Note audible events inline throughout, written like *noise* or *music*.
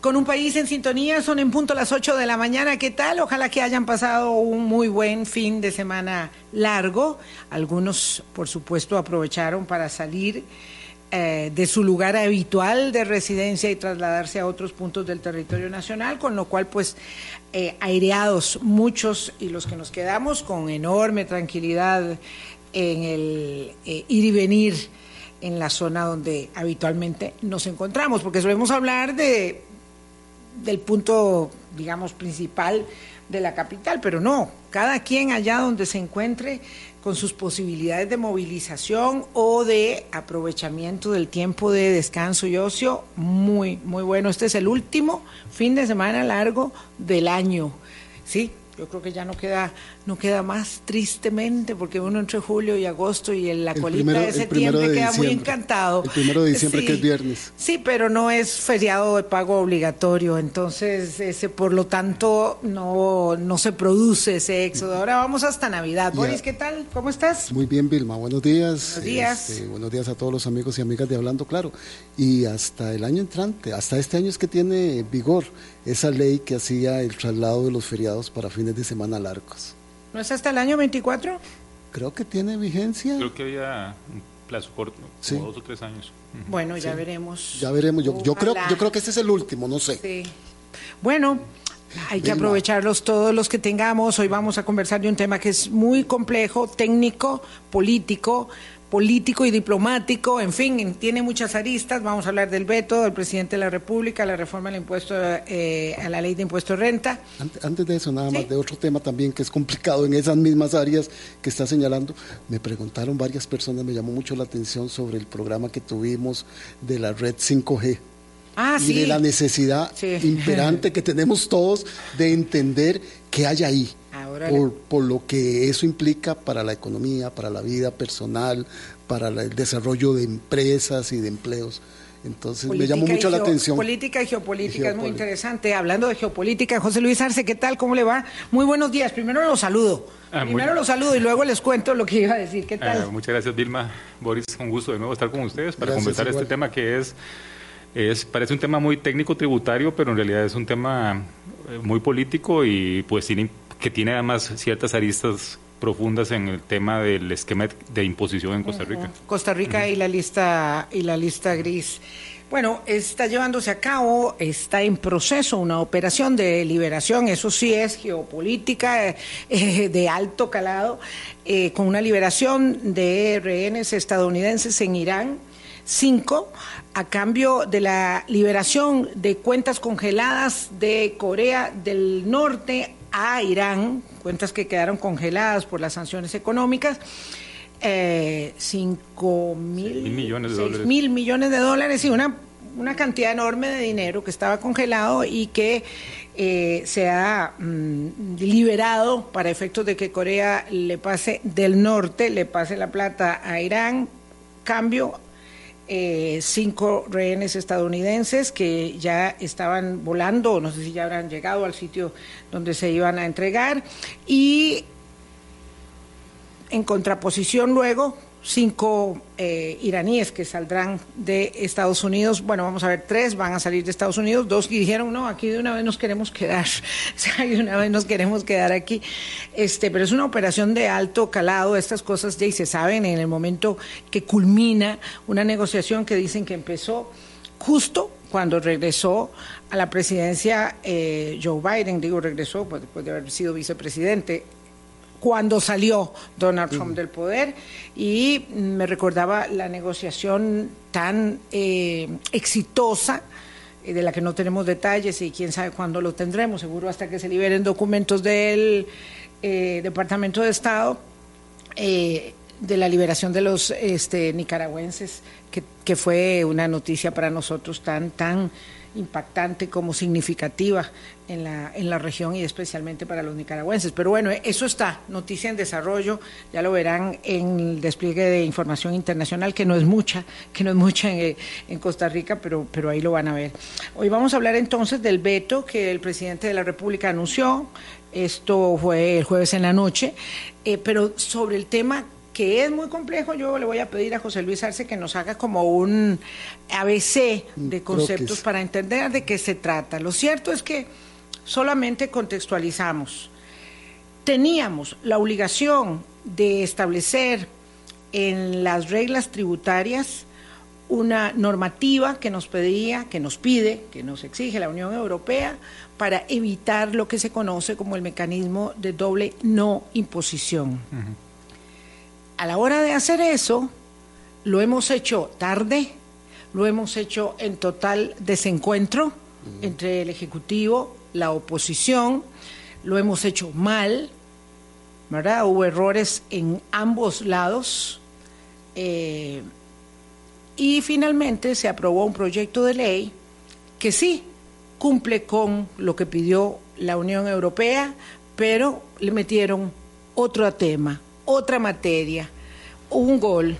con un país en sintonía, son en punto las 8 de la mañana. ¿Qué tal? Ojalá que hayan pasado un muy buen fin de semana largo. Algunos, por supuesto, aprovecharon para salir eh, de su lugar habitual de residencia y trasladarse a otros puntos del territorio nacional, con lo cual, pues, eh, aireados muchos y los que nos quedamos con enorme tranquilidad en el eh, ir y venir en la zona donde habitualmente nos encontramos, porque solemos hablar de del punto, digamos, principal de la capital, pero no, cada quien allá donde se encuentre con sus posibilidades de movilización o de aprovechamiento del tiempo de descanso y ocio, muy, muy bueno. Este es el último fin de semana largo del año, ¿sí? Yo creo que ya no queda no queda más tristemente porque uno entre julio y agosto y en la colita de septiembre queda muy encantado. El primero de diciembre que es viernes. Sí, pero no es feriado de pago obligatorio, entonces ese por lo tanto no no se produce ese éxodo. Ahora vamos hasta Navidad. Boris, ¿qué tal? ¿Cómo estás? Muy bien, Vilma. Buenos días. Buenos días. Este, buenos días a todos los amigos y amigas de Hablando Claro. Y hasta el año entrante, hasta este año es que tiene vigor esa ley que hacía el traslado de los feriados para fines de semana largos. ¿No es hasta el año 24? Creo que tiene vigencia. Creo que había un plazo corto, como dos o tres años. Bueno, ya veremos. Ya veremos. Yo, yo, creo, yo creo que este es el último, no sé. Sí. Bueno, hay que aprovecharlos todos los que tengamos. Hoy vamos a conversar de un tema que es muy complejo, técnico, político, político y diplomático, en fin, tiene muchas aristas. Vamos a hablar del veto del presidente de la República, la reforma al impuesto eh, a la ley de impuesto de renta. Antes, de eso, nada más de otro tema también que es complicado en esas mismas áreas que está señalando. Me preguntaron varias personas, me llamó mucho la atención sobre el programa que tuvimos de la red 5G. Ah, y de la necesidad imperante que tenemos todos de entender qué hay ahí por, lo que eso implica para la economía, para la vida personal, para el desarrollo de empresas y de empleos. Entonces me llamó mucho la atención. Política y geopolítica, es muy interesante. Hablando de geopolítica, José Luis Arce, ¿qué tal? ¿Cómo le va? Muy buenos días. Primero los saludo. Ah, Primero los saludo y luego les cuento lo que iba a decir. ¿Qué ah, tal? muchas gracias, Vilma. Boris, un gusto de nuevo estar con ustedes para conversar este tema que es, es, parece un tema muy técnico tributario, pero en realidad es un tema eh, muy político y pues sin que tiene además ciertas aristas profundas en el tema del esquema de imposición en Costa Rica. Costa Rica y la lista y la lista gris. Bueno, está llevándose a cabo, está en proceso una operación de liberación, eso sí es geopolítica eh, *laughs* de alto calado, eh, con una liberación de rehenes estadounidenses en Irán, cinco, a cambio de la liberación de cuentas congeladas de Corea del Norte a Irán, cuentas que quedaron congeladas por las sanciones económicas, eh, 5 mil, millones de dólares. mil millones de dólares y una, una cantidad enorme de dinero que estaba congelado y que eh, se ha mm, liberado para efectos de que Corea le pase del norte, le pase la plata a Irán, cambio eh, cinco rehenes estadounidenses que ya estaban volando, no sé si ya habrán llegado al sitio donde se iban a entregar, y en contraposición luego cinco eh, iraníes que saldrán de Estados Unidos. Bueno, vamos a ver, tres van a salir de Estados Unidos, dos dijeron, no, aquí de una vez nos queremos quedar, *laughs* o sea, de una vez nos queremos quedar aquí. Este, pero es una operación de alto calado, estas cosas ya se saben en el momento que culmina una negociación que dicen que empezó justo cuando regresó a la presidencia eh, Joe Biden, digo regresó pues, después de haber sido vicepresidente cuando salió Donald Trump del poder y me recordaba la negociación tan eh, exitosa eh, de la que no tenemos detalles y quién sabe cuándo lo tendremos, seguro hasta que se liberen documentos del eh, Departamento de Estado de la liberación de los este, nicaragüenses, que, que fue una noticia para nosotros tan, tan impactante como significativa en la, en la región y especialmente para los nicaragüenses. Pero bueno, eso está, noticia en desarrollo, ya lo verán en el despliegue de información internacional, que no es mucha, que no es mucha en, en Costa Rica, pero, pero ahí lo van a ver. Hoy vamos a hablar entonces del veto que el presidente de la República anunció, esto fue el jueves en la noche, eh, pero sobre el tema que es muy complejo, yo le voy a pedir a José Luis Arce que nos haga como un ABC de conceptos para entender de qué se trata. Lo cierto es que solamente contextualizamos. Teníamos la obligación de establecer en las reglas tributarias una normativa que nos pedía, que nos pide, que nos exige la Unión Europea para evitar lo que se conoce como el mecanismo de doble no imposición. A la hora de hacer eso, lo hemos hecho tarde, lo hemos hecho en total desencuentro entre el Ejecutivo, la oposición, lo hemos hecho mal, ¿verdad? Hubo errores en ambos lados. Eh, y finalmente se aprobó un proyecto de ley que sí cumple con lo que pidió la Unión Europea, pero le metieron otro tema, otra materia, un gol,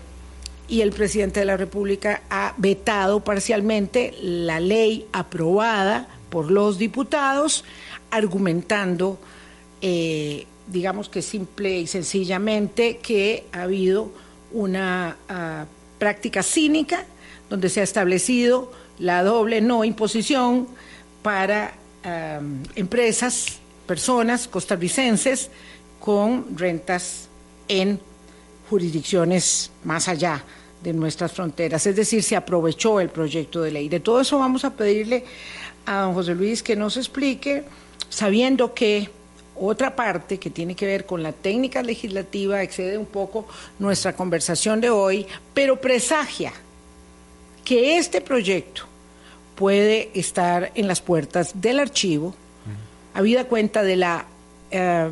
y el presidente de la República ha vetado parcialmente la ley aprobada por los diputados, argumentando, eh, digamos que simple y sencillamente, que ha habido una ah, práctica cínica donde se ha establecido la doble no imposición para empresas, personas costarricenses con rentas en jurisdicciones más allá de nuestras fronteras. Es decir, se aprovechó el proyecto de ley. De todo eso vamos a pedirle a don José Luis que nos explique, sabiendo que otra parte que tiene que ver con la técnica legislativa excede un poco nuestra conversación de hoy, pero presagia que este proyecto puede estar en las puertas del archivo, habida cuenta de la eh,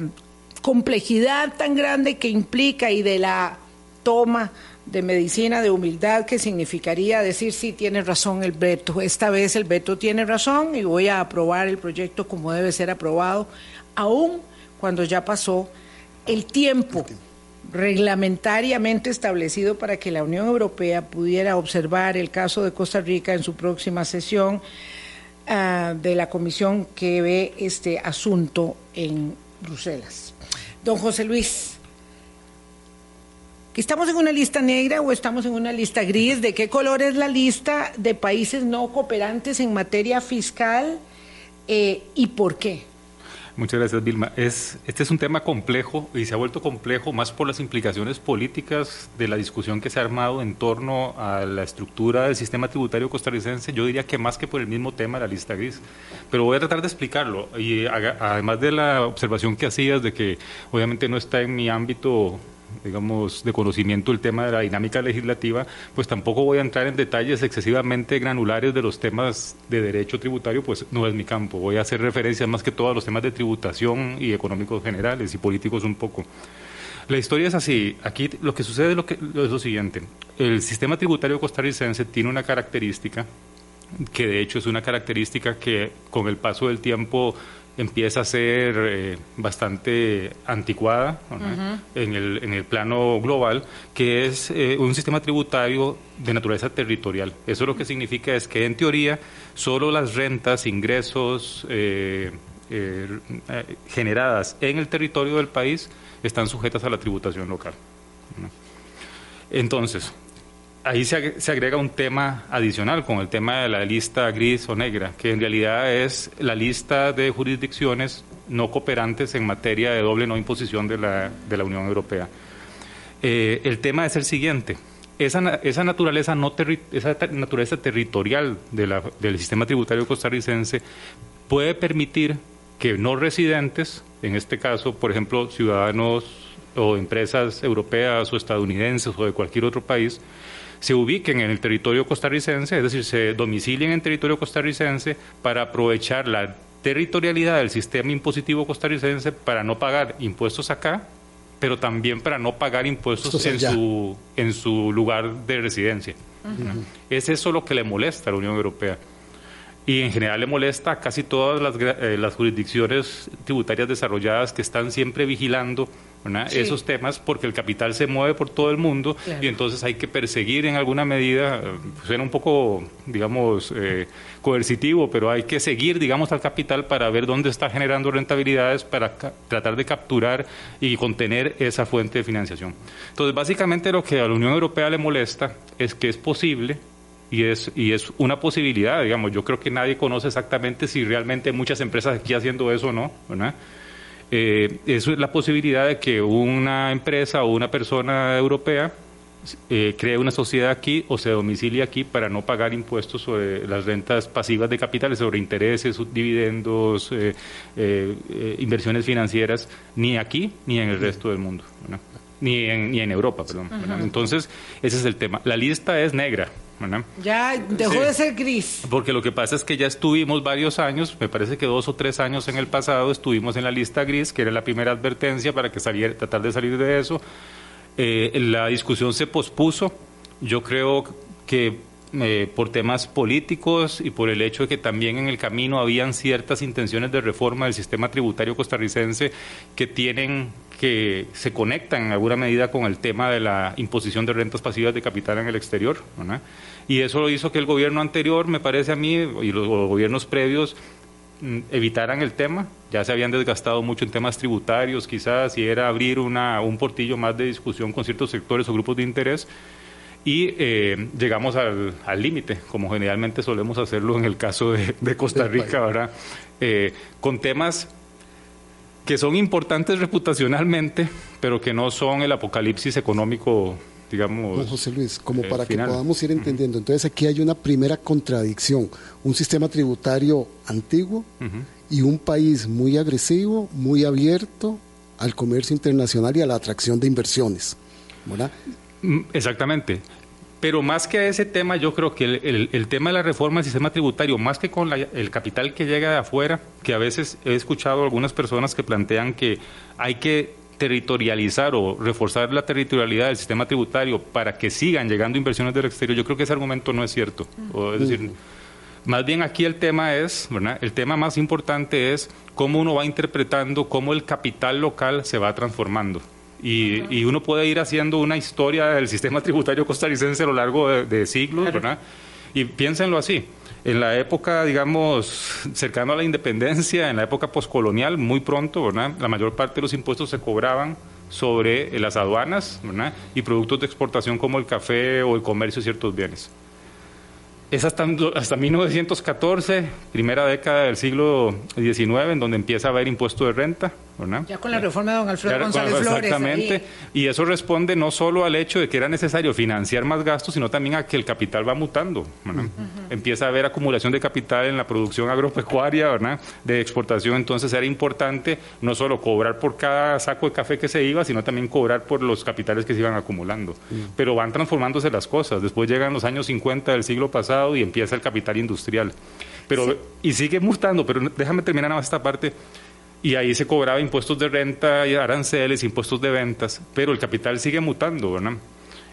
complejidad tan grande que implica y de la toma de medicina de humildad que significaría decir sí tiene razón el veto, esta vez el veto tiene razón y voy a aprobar el proyecto como debe ser aprobado aún cuando ya pasó el tiempo reglamentariamente establecido para que la Unión Europea pudiera observar el caso de Costa Rica en su próxima sesión ah, de la comisión que ve este asunto en Bruselas. Don José Luis, ¿estamos en una lista negra o estamos en una lista gris? ¿De qué color es la lista de países no cooperantes en materia fiscal eh, y por qué? Muchas gracias, Vilma. Es, este es un tema complejo y se ha vuelto complejo más por las implicaciones políticas de la discusión que se ha armado en torno a la estructura del sistema tributario costarricense. Yo diría que más que por el mismo tema de la lista gris. Pero voy a tratar de explicarlo. Y además de la observación que hacías de que obviamente no está en mi ámbito digamos, de conocimiento el tema de la dinámica legislativa, pues tampoco voy a entrar en detalles excesivamente granulares de los temas de derecho tributario, pues no es mi campo. Voy a hacer referencias más que todo a los temas de tributación y económicos generales y políticos un poco. La historia es así. Aquí lo que sucede es lo siguiente. El sistema tributario costarricense tiene una característica que de hecho es una característica que con el paso del tiempo empieza a ser eh, bastante anticuada en, el, en, el, plano global, que es eh, un sistema tributario de naturaleza territorial. Eso lo que significa es que en teoría solo las rentas, ingresos eh, generadas en el territorio del país están sujetas a la tributación local. Entonces, ahí se, agrega un tema adicional con el tema de la lista gris o negra, que en realidad es la lista de jurisdicciones no cooperantes en materia de doble no imposición de la, de la Unión Europea. Eh, el tema es el siguiente. Esa, esa, naturaleza, no esa naturaleza territorial del sistema tributario costarricense puede permitir que no residentes, en este caso, por ejemplo, ciudadanos o empresas europeas o estadounidenses o de cualquier otro país, se ubiquen en el territorio costarricense, es decir, se domicilien en territorio costarricense para aprovechar la territorialidad del sistema impositivo costarricense para no pagar impuestos acá, pero también para no pagar impuestos en su, en su lugar de residencia. Es eso lo que le molesta a la Unión Europea. Y en general le molesta a casi todas las, eh, las jurisdicciones tributarias desarrolladas que están siempre vigilando esos temas porque el capital se mueve por todo el mundo y entonces hay que perseguir en alguna medida, suena un poco, digamos, eh, coercitivo, pero hay que seguir, digamos, al capital para ver dónde está generando rentabilidades para tratar de capturar y contener esa fuente de financiación. Entonces, básicamente lo que a la Unión Europea le molesta es que es posible y es, y es una posibilidad, digamos, yo creo que nadie conoce exactamente si realmente muchas empresas aquí haciendo eso o no, ¿verdad? Eh, es la posibilidad de que una empresa o una persona europea eh, cree una sociedad aquí o se domicilie aquí para no pagar impuestos sobre las rentas pasivas de capitales, sobre intereses, dividendos, eh, inversiones financieras, ni aquí ni en el resto del mundo, ni en, ni en Europa, perdón. Entonces, ese es el tema. La lista es negra. Ya dejó de ser gris. Porque lo que pasa es que ya estuvimos varios años, me parece que dos o tres años en el pasado estuvimos en la lista gris, que era la primera advertencia para que saliera, tratar de salir de eso. Eh, la discusión se pospuso. Yo creo que eh, por temas políticos y por el hecho de que también en el camino habían ciertas intenciones de reforma del sistema tributario costarricense que tienen que se conectan en alguna medida con el tema de la imposición de rentas pasivas de capital en el exterior. Y eso lo hizo que el gobierno anterior, me parece a mí, y los, gobiernos previos mm, evitaran el tema, ya se habían desgastado mucho en temas tributarios quizás, y era abrir una, un portillo más de discusión con ciertos sectores o grupos de interés, y eh, llegamos al límite, como generalmente solemos hacerlo en el caso de, Costa Rica, ¿verdad? Eh, con temas que son importantes reputacionalmente, pero que no son el apocalipsis económico, digamos. José Luis, como eh, para que podamos ir entendiendo. Entonces aquí hay una primera contradicción, un sistema tributario antiguo y un país muy agresivo, muy abierto al comercio internacional y a la atracción de inversiones. ¿verdad? Mm, exactamente. Pero más que a ese tema, yo creo que el, tema de la reforma del sistema tributario, más que con el capital que llega de afuera, que a veces he escuchado algunas personas que plantean que hay que territorializar o reforzar la territorialidad del sistema tributario para que sigan llegando inversiones del exterior, yo creo que ese argumento no es cierto. es decir, más bien aquí el tema es, ¿verdad? El tema más importante es cómo uno va interpretando cómo el capital local se va transformando. Y, uno puede ir haciendo una historia del sistema tributario costarricense a lo largo de, siglos, ¿verdad? Y piénsenlo así. En la época, digamos, cercano a la independencia, en la época poscolonial, muy pronto, ¿verdad? La mayor parte de los impuestos se cobraban sobre las aduanas, ¿verdad? Y productos de exportación como el café o el comercio de ciertos bienes. Es hasta, hasta 1914, primera década del siglo XIX, en donde empieza a haber impuesto de renta, ya con la reforma de don Alfredo González Flores. Exactamente. Y eso responde no solo al hecho de que era necesario financiar más gastos, sino también a que el capital va mutando. Empieza a haber acumulación de capital en la producción agropecuaria, ¿verdad? de exportación. Entonces era importante no solo cobrar por cada saco de café que se iba, sino también cobrar por los capitales que se iban acumulando. Pero van transformándose las cosas. Después llegan los años 50 del siglo pasado y empieza el capital industrial. Pero, Y sigue mutando, pero déjame terminar nada más esta parte y ahí se cobraba impuestos de renta, aranceles, impuestos de ventas, pero el capital sigue mutando, ¿verdad?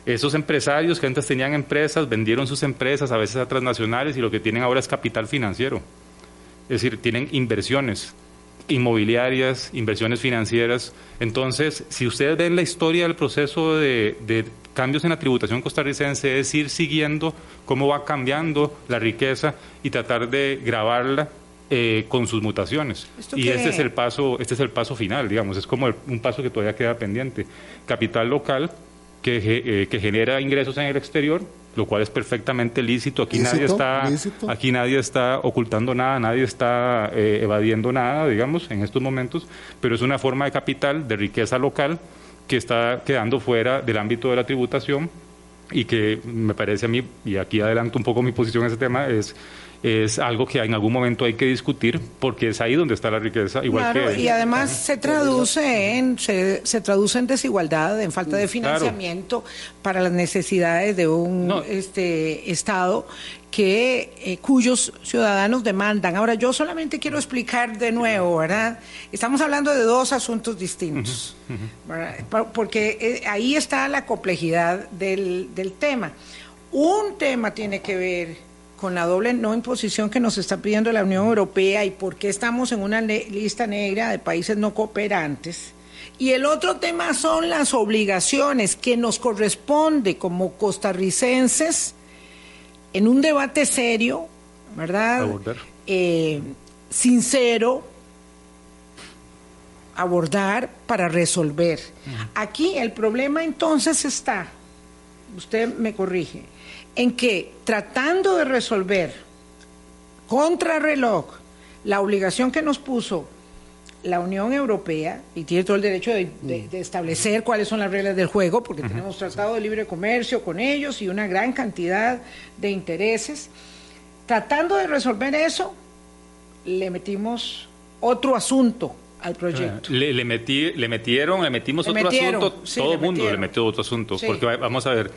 Esos empresarios que antes tenían empresas, vendieron sus empresas a veces a transnacionales y lo que tienen ahora es capital financiero. Es decir, tienen inversiones inmobiliarias, inversiones financieras. Entonces, si ustedes ven la historia del proceso de, de cambios en la tributación costarricense, es ir siguiendo cómo va cambiando la riqueza y tratar de grabarla eh, con sus mutaciones. Y este es el paso, este es el paso final, digamos, es como un paso que todavía queda pendiente. Capital local que, eh, que genera ingresos en el exterior, lo cual es perfectamente lícito. Aquí nadie está, aquí nadie está ocultando nada, nadie está eh, evadiendo nada, digamos, en estos momentos. Pero es una forma de capital, de riqueza local, que está quedando fuera del ámbito de la tributación y que me parece a mí, y aquí adelanto un poco mi posición en ese tema, es es algo que en algún momento hay que discutir porque es ahí donde está la riqueza. Igual que, y además se traduce en se, traduce en desigualdad, en falta de financiamiento para las necesidades de un este estado que eh, cuyos ciudadanos demandan. Ahora yo solamente quiero explicar de nuevo, ¿verdad? Estamos hablando de dos asuntos distintos, porque eh, ahí está la complejidad del, del tema. Un tema tiene que ver con la doble no imposición que nos está pidiendo la Unión Europea y por qué estamos en una lista negra de países no cooperantes. Y el otro tema son las obligaciones que nos corresponde como costarricenses en un debate serio, ¿verdad? Eh, sincero, abordar para resolver. Aquí el problema entonces está, usted me corrige, en que tratando de resolver contra reloj la obligación que nos puso la Unión Europea, y tiene todo el derecho de, establecer cuáles son las reglas del juego, porque tenemos tratado de libre comercio con ellos y una gran cantidad de intereses, tratando de resolver eso, le metimos otro asunto al proyecto. Le, le, metí, le metieron, le metimos otro asunto, todo el mundo le metió otro asunto, porque vamos a ver,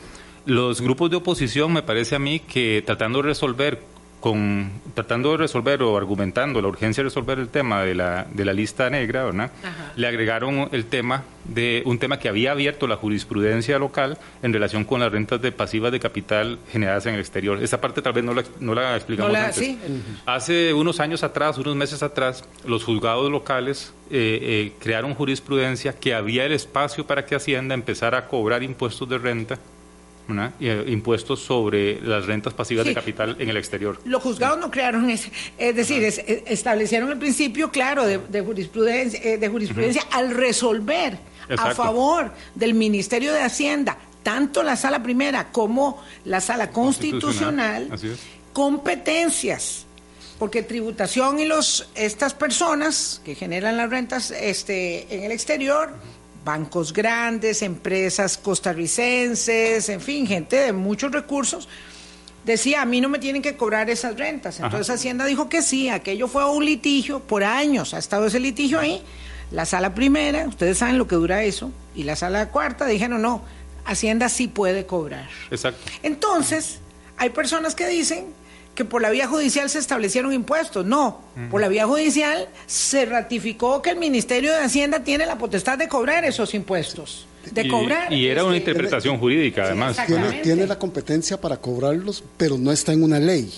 los grupos de oposición me parece a mí que tratando de resolver con tratando de resolver o argumentando la urgencia de resolver el tema de la, de la lista negra, ¿verdad? Le agregaron el tema de un tema que había abierto la jurisprudencia local en relación con las rentas de pasivas de capital generadas en el exterior. Esa parte tal vez no la, no la explicamos antes. Hace unos años atrás, unos meses atrás, los juzgados locales eh, eh, crearon jurisprudencia que había el espacio para que Hacienda empezara a cobrar impuestos de renta eh, impuestos sobre las rentas pasivas de capital en el exterior. Los juzgados no crearon ese, es decir, establecieron el principio claro de, jurisprudencia, eh, de jurisprudencia al resolver a favor del Ministerio de Hacienda tanto la sala primera como la sala constitucional, competencias. Porque tributación y los estas personas que generan las rentas este en el exterior bancos grandes, empresas costarricenses, en fin, gente de muchos recursos, decía, a mí no me tienen que cobrar esas rentas. Entonces Hacienda dijo que sí, aquello fue un litigio, por años ha estado ese litigio ahí. La sala primera, ustedes saben lo que dura eso, y la sala cuarta dijeron, no, Hacienda sí puede cobrar. Exacto. Entonces, hay personas que dicen que por la vía judicial se establecieron impuestos. No, por la vía judicial se ratificó que el Ministerio de Hacienda tiene la potestad de cobrar esos impuestos. De y, cobrar. Y era una interpretación jurídica, además. tiene, la competencia para cobrarlos, pero no está en una ley.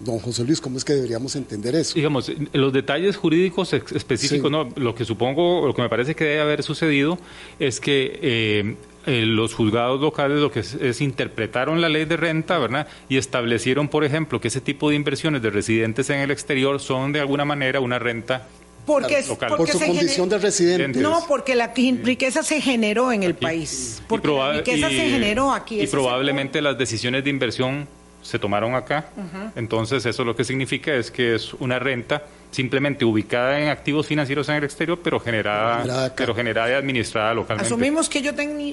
Don José Luis, ¿cómo es que deberíamos entender eso? Digamos, los detalles jurídicos específicos, no, lo que supongo, lo que me parece que debe haber sucedido es que eh, eh, los juzgados locales lo que es, interpretaron la ley de renta, ¿verdad? Y establecieron, por ejemplo, que ese tipo de inversiones de residentes en el exterior son de alguna manera una renta porque, local. por su condición de residente. No, porque la riqueza se generó en el país. Porque la riqueza se generó aquí. Y probablemente las decisiones de inversión se tomaron acá. Entonces, eso lo que significa es que es una renta simplemente ubicada en activos financieros en el exterior, pero generada, pero generada y administrada localmente. Asumimos que yo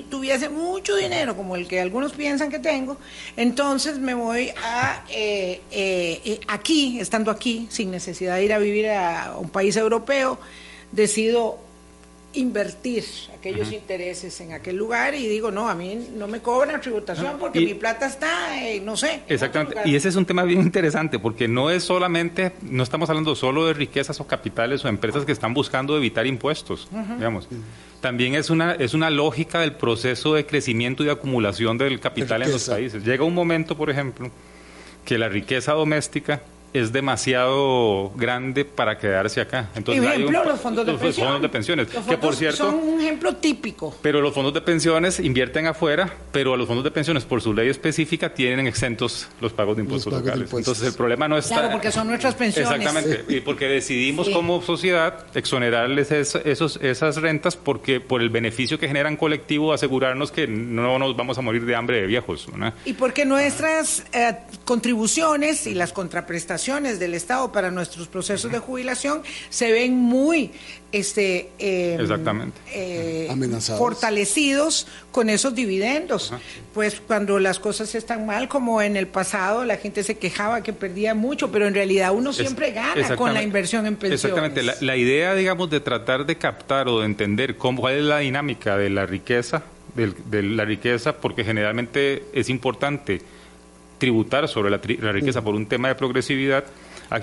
tuviese mucho dinero, como el que algunos piensan que tengo, entonces me voy a eh, eh, eh, aquí, estando aquí, sin necesidad de ir a vivir a un país europeo, decido invertir aquellos intereses en aquel lugar y digo, no, a mí no me cobran tributación porque mi plata está, no sé. Exactamente, y ese es un tema bien interesante porque no es solamente, no estamos hablando solo de riquezas o capitales o empresas que están buscando evitar impuestos, digamos. También es una, es una lógica del proceso de crecimiento y de acumulación del capital en los países. Llega un momento, por ejemplo, que la riqueza doméstica es demasiado grande para quedarse acá. Entonces, ejemplo, los fondos de, pensiones. que por cierto, son un ejemplo típico. Pero los fondos de pensiones invierten afuera, pero a los fondos de pensiones, por su ley específica, tienen exentos los pagos de impuestos locales. Entonces, el problema no está... Claro, porque son nuestras pensiones. Exactamente, y porque decidimos como sociedad exonerarles esos, esas rentas porque por el beneficio que generan colectivo asegurarnos que no nos vamos a morir de hambre de viejos. Y porque nuestras eh, contribuciones y las contraprestaciones del Estado para nuestros procesos de jubilación se ven muy este, em, Exactamente. Eh, fortalecidos con esos dividendos. Pues cuando las cosas están mal, como en el pasado, la gente se quejaba que perdía mucho, pero en realidad uno siempre gana con la inversión en pensiones. Exactamente. La, idea, digamos, de tratar de captar o de entender cómo, cuál es la dinámica de la riqueza, de la riqueza, porque generalmente es importante tributar sobre la, riqueza por un tema de progresividad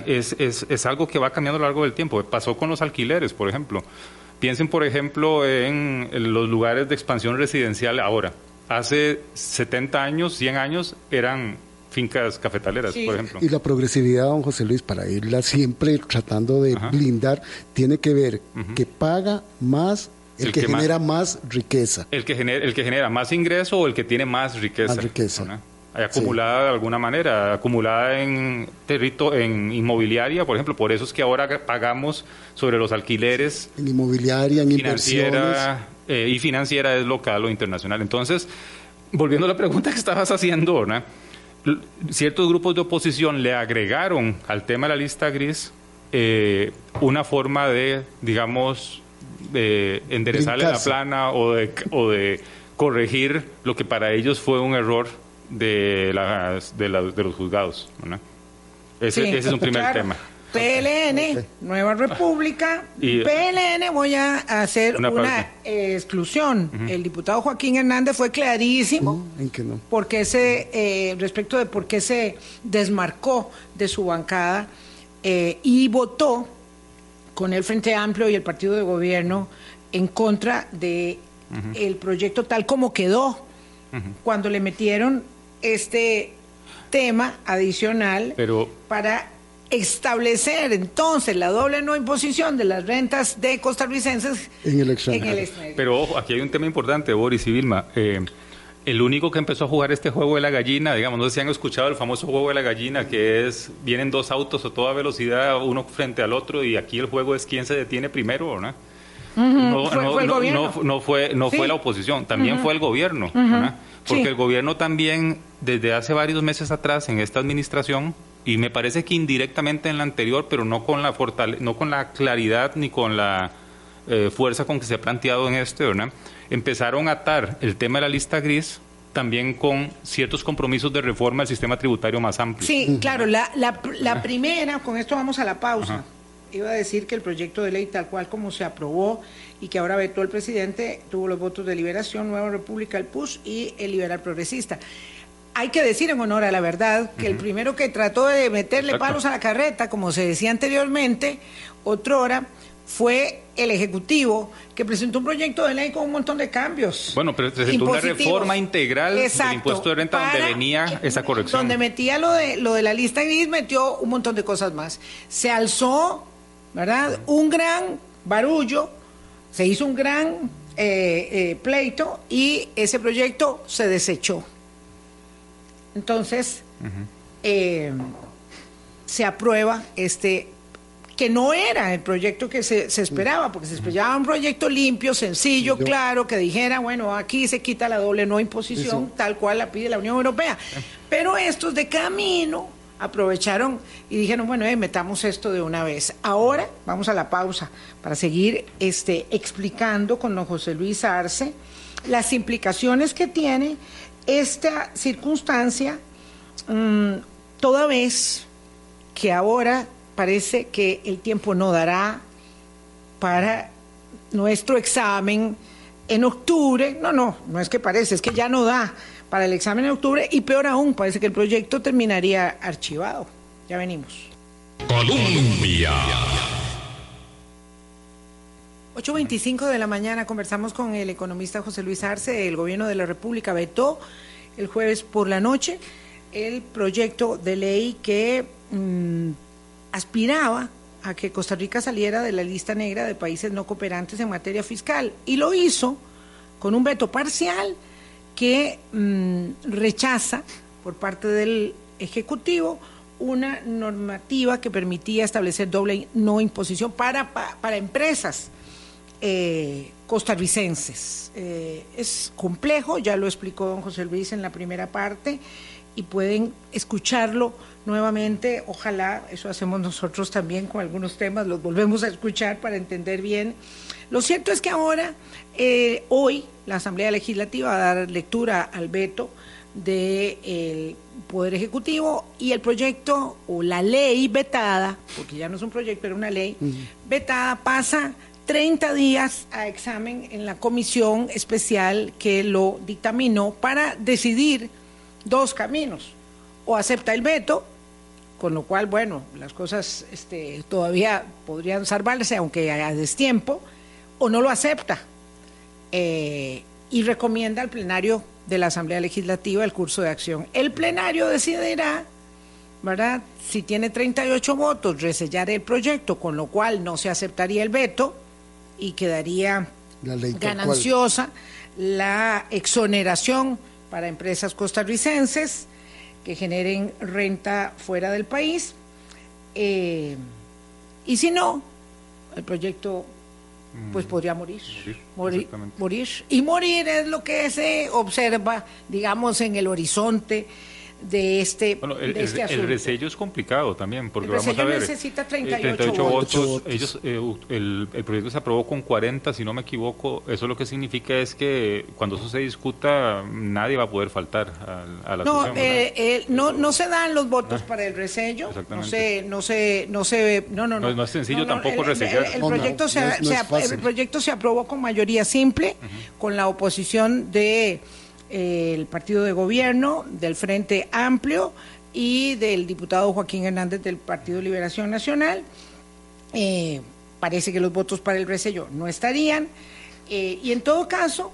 es, es, es, algo que va cambiando a lo largo del tiempo. Pasó con los alquileres, por ejemplo. Piensen, por ejemplo, en, los lugares de expansión residencial ahora. Hace 70 años, 100 años, eran fincas cafetaleras, por ejemplo. Y la progresividad, don José Luis, para irla siempre tratando de blindar, tiene que ver que paga más El, que, genera más, riqueza. El que, genera, el que genera más ingreso o el que tiene más riqueza. Más riqueza. Acumulada de alguna manera, acumulada en, en inmobiliaria, por ejemplo, por eso es que ahora pagamos sobre los alquileres. En inmobiliaria, en financiera, eh, y financiera es local o internacional. Entonces, volviendo a la pregunta que estabas haciendo, ciertos grupos de oposición le agregaron al tema de la lista gris eh, una forma de, digamos, de enderezarle la plana o de, o de corregir lo que para ellos fue un error de, las, de, los juzgados. Ese, es un primer tema. PLN, Nueva República, PLN voy a hacer una, exclusión. El diputado Joaquín Hernández fue clarísimo ¿En qué no? porque se, eh, respecto de por qué se desmarcó de su bancada eh, y votó con el Frente Amplio y el Partido de Gobierno en contra de el proyecto tal como quedó cuando le metieron este tema adicional para establecer entonces la doble no imposición de las rentas de costarricenses en el extranjero. Pero ojo, aquí hay un tema importante, Boris y Vilma. Eh, el único que empezó a jugar este juego de la gallina, digamos, no sé si han escuchado el famoso juego de la gallina, que es, vienen dos autos a toda velocidad, uno frente al otro, y aquí el juego es quién se detiene primero, ¿no? no, fue, no, fue, no fue la oposición, también fue el gobierno, porque el gobierno también, desde hace varios meses atrás, en esta administración, y me parece que indirectamente en la anterior, pero no con la, fortale no con la claridad ni con la eh, fuerza con que se ha planteado en este, ¿verdad? empezaron a atar el tema de la lista gris también con ciertos compromisos de reforma del sistema tributario más amplio. Sí, claro, la, la, primera, con esto vamos a la pausa. Iba a decir que el proyecto de ley tal cual como se aprobó y que ahora vetó el presidente, tuvo los votos de Liberación, Nueva República, el PUS y el Liberal Progresista. Hay que decir en honor a la verdad que el primero que trató de meterle palos a la carreta, como se decía anteriormente, otrora, fue el Ejecutivo que presentó un proyecto de ley con un montón de cambios. Bueno, pero presentó una reforma integral del impuesto de renta donde venía esa corrección. Donde metía lo de, lo de la lista gris, metió un montón de cosas más. Se alzó, ¿verdad? Un gran barullo, se hizo un gran eh, eh, pleito y ese proyecto se desechó. Entonces, eh, se aprueba este que no era el proyecto que se, esperaba, porque se esperaba un proyecto limpio, sencillo, claro, que dijera, bueno, aquí se quita la doble no imposición, tal cual la pide la Unión Europea. Pero estos de camino aprovecharon y dijeron, bueno, eh, metamos esto de una vez. Ahora vamos a la pausa para seguir este, explicando con José Luis Arce las implicaciones que tiene esta circunstancia, mm, toda vez que ahora parece que el tiempo no dará para nuestro examen en octubre. No, no, no es que parece, es que ya no da para el examen en octubre y peor aún, parece que el proyecto terminaría archivado. Ya venimos. Colombia. 8.25 de la mañana conversamos con el economista José Luis Arce. El gobierno de la República vetó el jueves por la noche el proyecto de ley que mm, aspiraba a que Costa Rica saliera de la lista negra de países no cooperantes en materia fiscal y lo hizo con un veto parcial que mm, rechaza por parte del Ejecutivo una normativa que permitía establecer doble no imposición para, para, empresas eh, costarricenses. Eh, es complejo, ya lo explicó don José Luis en la primera parte y pueden escucharlo nuevamente. Ojalá, eso hacemos nosotros también con algunos temas, los volvemos a escuchar para entender bien. Lo cierto es que ahora, eh, hoy, la Asamblea Legislativa va a dar lectura al veto del Poder Ejecutivo y el proyecto o la ley vetada, porque ya no es un proyecto, era una ley vetada, pasa 30 días a examen en la comisión especial que lo dictaminó para decidir dos caminos. O acepta el veto, con lo cual, bueno, las cosas este, todavía podrían salvarse, aunque a destiempo, o no lo acepta eh, y recomienda al plenario de la Asamblea Legislativa el curso de acción. El plenario decidirá, ¿verdad? Si tiene 38 votos, resellar el proyecto, con lo cual no se aceptaría el veto y quedaría gananciosa la exoneración para empresas costarricenses que generen renta fuera del país. Eh, y si no, el proyecto pues mm. podría morir. Morir, morir, Y morir es lo que se observa, digamos, en el horizonte de este, bueno, el, este El resello es complicado también, porque el vamos a ver. necesita 38, eh, votos. Ellos, eh, el, el, proyecto se aprobó con 40, si no me equivoco. Eso lo que significa es que cuando eso se discuta, nadie va a poder faltar a, la no, eh, no, no se dan los votos ah, para el resello. No se, no se, no se, no, no, no. es sencillo tampoco resellar. El, proyecto se, el proyecto se aprobó con mayoría simple, con la oposición de el partido de gobierno, del Frente Amplio y del diputado Joaquín Hernández del Partido Liberación Nacional. Eh, parece que los votos para el resello no estarían. Eh, y en todo caso,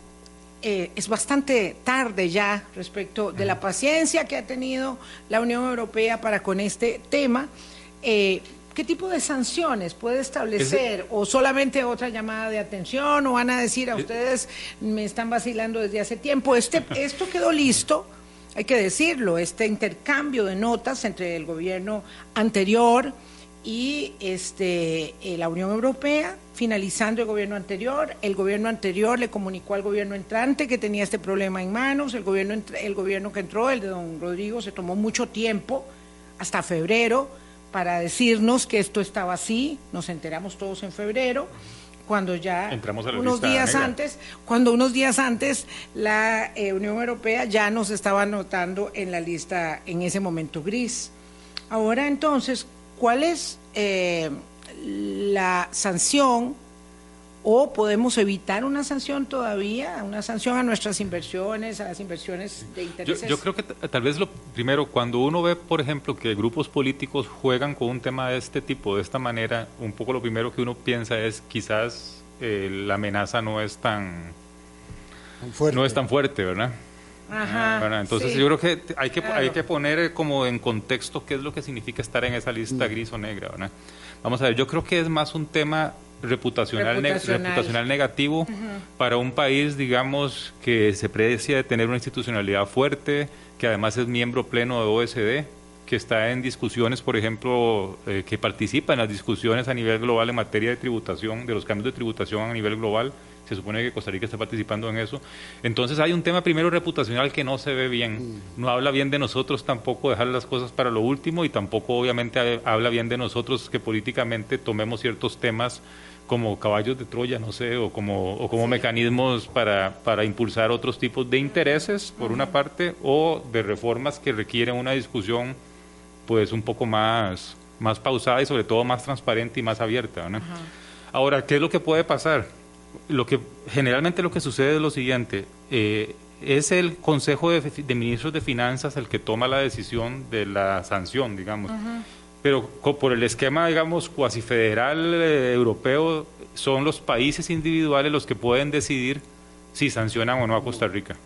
eh, es bastante tarde ya respecto de la paciencia que ha tenido la Unión Europea para con este tema. ¿Qué tipo de sanciones puede establecer? ¿O solamente otra llamada de atención? ¿O van a decir a ustedes, me están vacilando desde hace tiempo? Este, *laughs* esto quedó listo, hay que decirlo, este intercambio de notas entre el gobierno anterior y este, eh, la Unión Europea, finalizando el gobierno anterior. El gobierno anterior le comunicó al gobierno entrante que tenía este problema en manos. El gobierno, el gobierno que entró, el de don Rodrigo, se tomó mucho tiempo, hasta febrero para decirnos que esto estaba así, nos enteramos todos en febrero, cuando ya unos días antes, cuando unos días antes la eh, Unión Europea ya nos estaba anotando en la lista en ese momento gris. Ahora entonces, ¿cuál es eh, la sanción o podemos evitar una sanción todavía, una sanción a nuestras inversiones, a las inversiones de intereses. Yo, creo que tal vez lo primero, cuando uno ve, por ejemplo, que grupos políticos juegan con un tema de este tipo, de esta manera, un poco lo primero que uno piensa es quizás eh, la amenaza no es tan, no es tan fuerte, ¿verdad? Ajá, Entonces yo creo que hay que hay que poner como en contexto qué es lo que significa estar en esa lista mm. gris o negra, ¿verdad? Vamos a ver, yo creo que es más un tema reputacional, reputacional. negativo para un país, digamos, que se precia de tener una institucionalidad fuerte, que además es miembro pleno de OSD, que está en discusiones, por ejemplo, eh, que participa en las discusiones a nivel global en materia de tributación, de los cambios de tributación a nivel global. Se supone que Costa Rica está participando en eso. Entonces hay un tema primero reputacional que no se ve bien. Mm. No habla bien de nosotros tampoco dejar las cosas para lo último y tampoco obviamente habla bien de nosotros que políticamente tomemos ciertos temas como caballos de Troya, no sé, o como, o como mecanismos para, para impulsar otros tipos de intereses, por una parte, o de reformas que requieren una discusión pues un poco más, más pausada y sobre todo más transparente y más abierta. Ahora, ¿qué es lo que puede pasar? Lo que generalmente lo que sucede es lo siguiente. Eh, es el Consejo de, Ministros de Finanzas el que toma la decisión de la sanción, digamos pero por el esquema, digamos, cuasi federal eh, europeo, son los países individuales los que pueden decidir si sancionan o no a Costa Rica.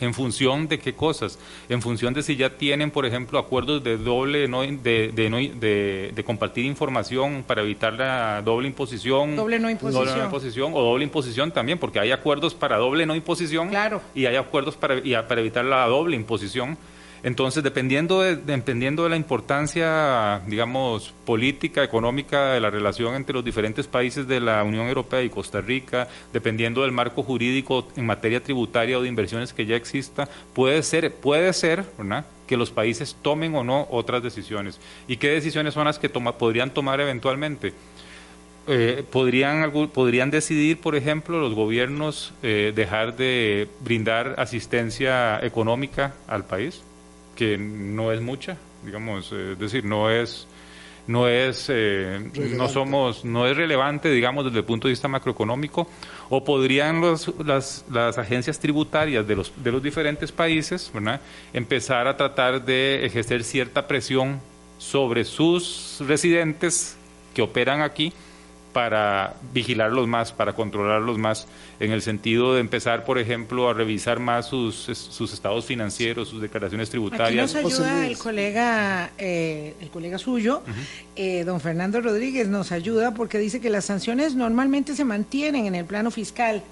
¿En función de qué cosas? En función de si ya tienen, por ejemplo, acuerdos de doble no, de, de, de, compartir información para evitar la doble imposición. Doble no imposición. o doble imposición también, porque hay acuerdos para doble no imposición claro. y hay acuerdos para, para evitar la doble imposición. Entonces, dependiendo de, dependiendo de la importancia, digamos, política, económica de la relación entre los diferentes países de la Unión Europea y Costa Rica, dependiendo del marco jurídico en materia tributaria o de inversiones que ya exista, puede ser, puede ser, que los países tomen o no otras decisiones. ¿Y qué decisiones son las que toma, podrían tomar eventualmente? Eh, podrían, podrían decidir, por ejemplo, los gobiernos eh, dejar de brindar asistencia económica al país que no es mucha, digamos, eh, es decir, no es no es eh, no somos no es relevante digamos desde el punto de vista macroeconómico o podrían los, las, las agencias tributarias de los de los diferentes países ¿verdad? empezar a tratar de ejercer cierta presión sobre sus residentes que operan aquí para vigilarlos más, para controlarlos más, en el sentido de empezar, por ejemplo, a revisar más sus, sus estados financieros, sus declaraciones tributarias. Aquí nos ayuda el colega, eh, el colega suyo, eh, don Fernando Rodríguez, nos ayuda porque dice que las sanciones normalmente se mantienen en el plano fiscal.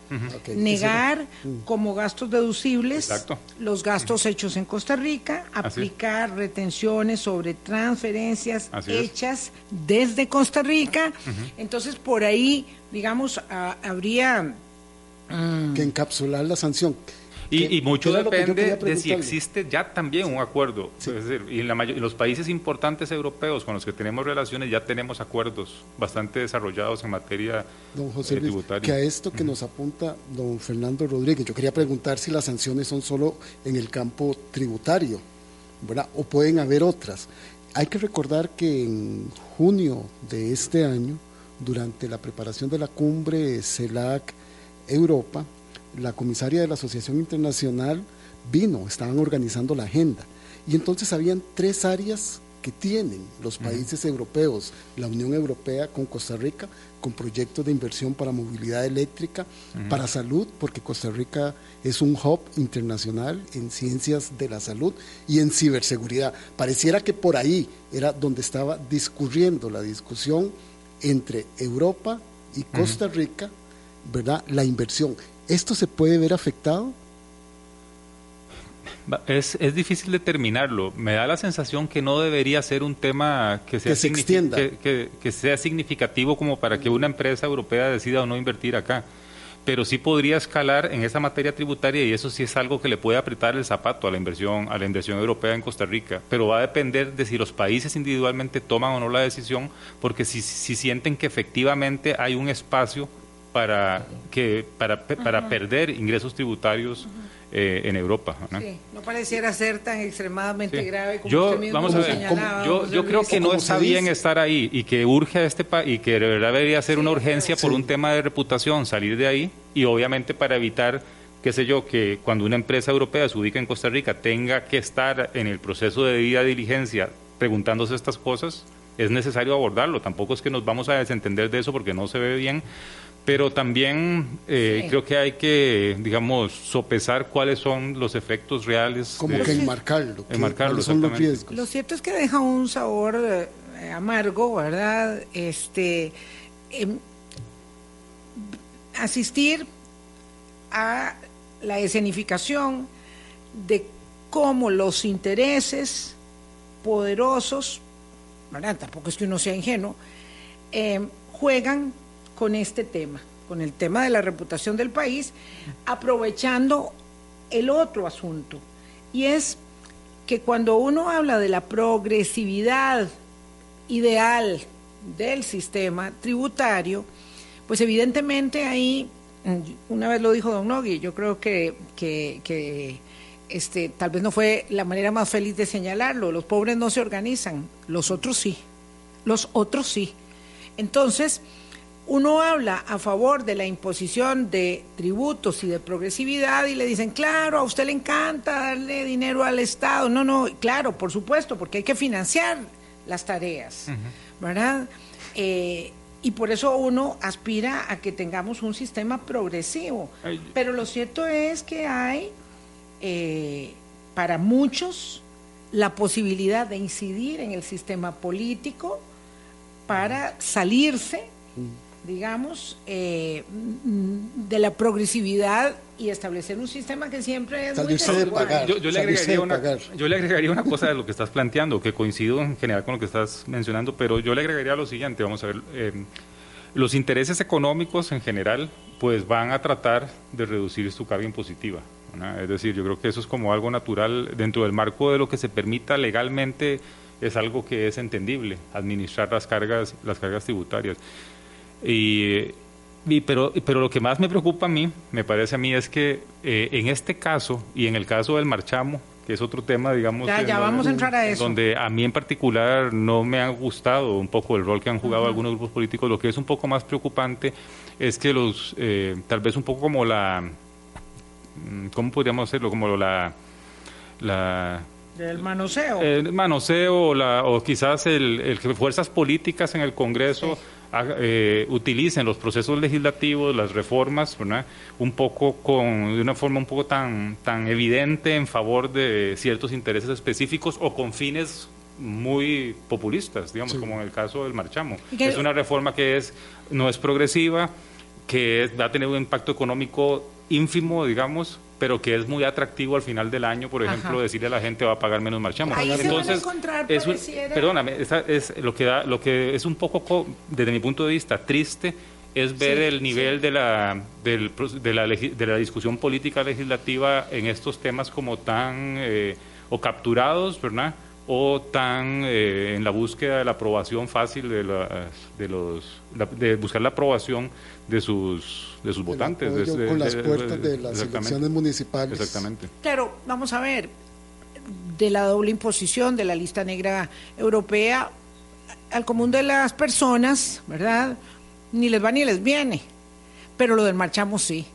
Negar mm. como gastos deducibles los gastos hechos en Costa Rica, aplicar retenciones sobre transferencias hechas desde Costa Rica. Entonces, por ahí, digamos, habría... Mm, que encapsular la sanción. Y, mucho depende de si existe ya también un acuerdo. y en, los países importantes europeos con los que tenemos relaciones ya tenemos acuerdos bastante desarrollados en materia don José tributaria. que a esto que nos apunta don Fernando Rodríguez, yo quería preguntar si las sanciones son solo en el campo tributario, ¿verdad? O pueden haber otras. Hay que recordar que en junio de este año, durante la preparación de la cumbre CELAC Europa, la comisaria de la Asociación Internacional vino, estaban organizando la agenda. Y entonces habían tres áreas que tienen los países europeos, la Unión Europea con Costa Rica, con proyectos de inversión para movilidad eléctrica, para salud, porque Costa Rica es un hub internacional en ciencias de la salud y en ciberseguridad. Pareciera que por ahí era donde estaba discurriendo la discusión entre Europa y Costa Rica, ¿verdad? La inversión. ¿Esto se puede ver afectado? Es, es, difícil determinarlo. Me da la sensación que no debería ser un tema que sea, se extienda. Que, sea significativo como para que una empresa europea decida o no invertir acá. Pero sí podría escalar en esa materia tributaria y eso sí es algo que le puede apretar el zapato a la inversión, a la inversión europea en Costa Rica. Pero va a depender de si los países individualmente toman o no la decisión, porque si, si sienten que efectivamente hay un espacio para, que, para, para perder ingresos tributarios eh, en Europa. ¿no? Sí, no pareciera ser tan extremadamente grave como yo, usted vamos a ver, yo, yo creo que no está bien estar ahí y que urge a este país y que de verdad debería ser una urgencia por un tema de reputación salir de ahí y obviamente para evitar qué sé yo, que cuando una empresa europea se ubica en Costa Rica tenga que estar en el proceso de debida diligencia preguntándose estas cosas, es necesario abordarlo. Tampoco es que nos vamos a desentender de eso porque no se ve bien, pero también eh, creo que hay que, digamos, sopesar cuáles son los efectos reales. Como que enmarcarlo. enmarcarlo son los riesgos. Lo cierto es que deja un sabor eh, amargo, ¿verdad? Este, em, asistir a la escenificación de cómo los intereses poderosos, ¿verdad? tampoco es que uno sea ingenuo, eh, juegan con este tema, con el tema de la reputación del país, aprovechando el otro asunto. Y es que cuando uno habla de la progresividad ideal del sistema tributario, pues evidentemente ahí, una vez lo dijo Don Nogui, yo creo que, que, este, tal vez no fue la manera más feliz de señalarlo, los pobres no se organizan, los otros sí, los otros sí. Entonces, uno habla a favor de la imposición de tributos y de progresividad y le dicen, claro, a usted le encanta darle dinero al Estado. No, no, claro, por supuesto, porque hay que financiar las tareas, ¿verdad? Eh, y por eso uno aspira a que tengamos un sistema progresivo. Pero lo cierto es que hay eh, para muchos la posibilidad de incidir en el sistema político para salirse digamos, eh, de la progresividad y establecer un sistema que siempre es muy yo, le agregaría una, yo le agregaría una cosa de lo que estás planteando, que coincido en general con lo que estás mencionando, pero yo le agregaría lo siguiente, vamos a ver, eh, los intereses económicos en general pues van a tratar de reducir su carga impositiva. Es decir, yo creo que eso es como algo natural dentro del marco de lo que se permita legalmente es algo que es entendible, administrar las cargas, las cargas tributarias. Y, pero, pero lo que más me preocupa a mí, me parece a mí, es que eh, en este caso y en el caso del marchamo, que es otro tema, digamos, ya, vamos a entrar a eso. donde a mí en particular no me ha gustado un poco el rol que han jugado algunos grupos políticos, lo que es un poco más preocupante es que los, eh, tal vez un poco como la, mm, ¿cómo podríamos hacerlo? Como la, la Del manoseo. El manoseo o, la, o quizás el, el, fuerzas políticas en el Congreso eh, utilicen los procesos legislativos, las reformas, un poco con, de una forma un poco tan, tan evidente en favor de ciertos intereses específicos o con fines muy populistas, digamos, como en el caso del marchamo. Es una reforma que es no es progresiva, que va a tener un impacto económico ínfimo, digamos, pero que es muy atractivo al final del año, por ejemplo, decirle a la gente va a pagar menos marchamos. Entonces, es perdóname, es lo que da, lo que es un poco desde mi punto de vista triste es ver el nivel de la, de, la, de la discusión política legislativa en estos temas como tan eh, o capturados, ¿verdad? O tan eh, en la búsqueda de la aprobación fácil de, de los de buscar la aprobación de sus de sus votantes con las puertas de, las elecciones municipales. Exactamente. Claro vamos a ver de la doble imposición de la lista negra europea al común de las personas verdad ni les va ni les viene pero lo del marchamo sí.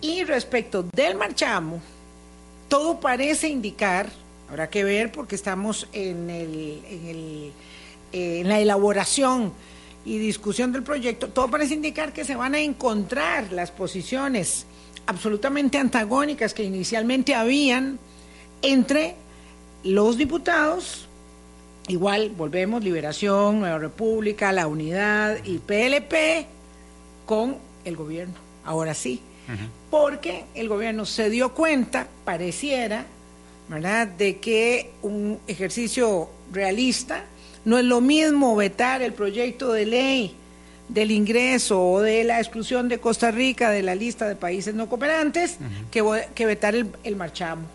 Y respecto del marchamo todo parece indicar Habrá que ver porque estamos en, el, en, el, eh, en la elaboración y discusión del proyecto. Todo parece indicar que se van a encontrar las posiciones absolutamente antagónicas que inicialmente habían entre los diputados, igual volvemos, Liberación, Nueva República, La Unidad y PLP, con el gobierno. Ahora sí, porque el gobierno se dio cuenta, pareciera, ¿verdad?, de que un ejercicio realista no es lo mismo vetar el proyecto de ley del ingreso o de la exclusión de Costa Rica de la lista de países no cooperantes que, que, vetar el, marchamo,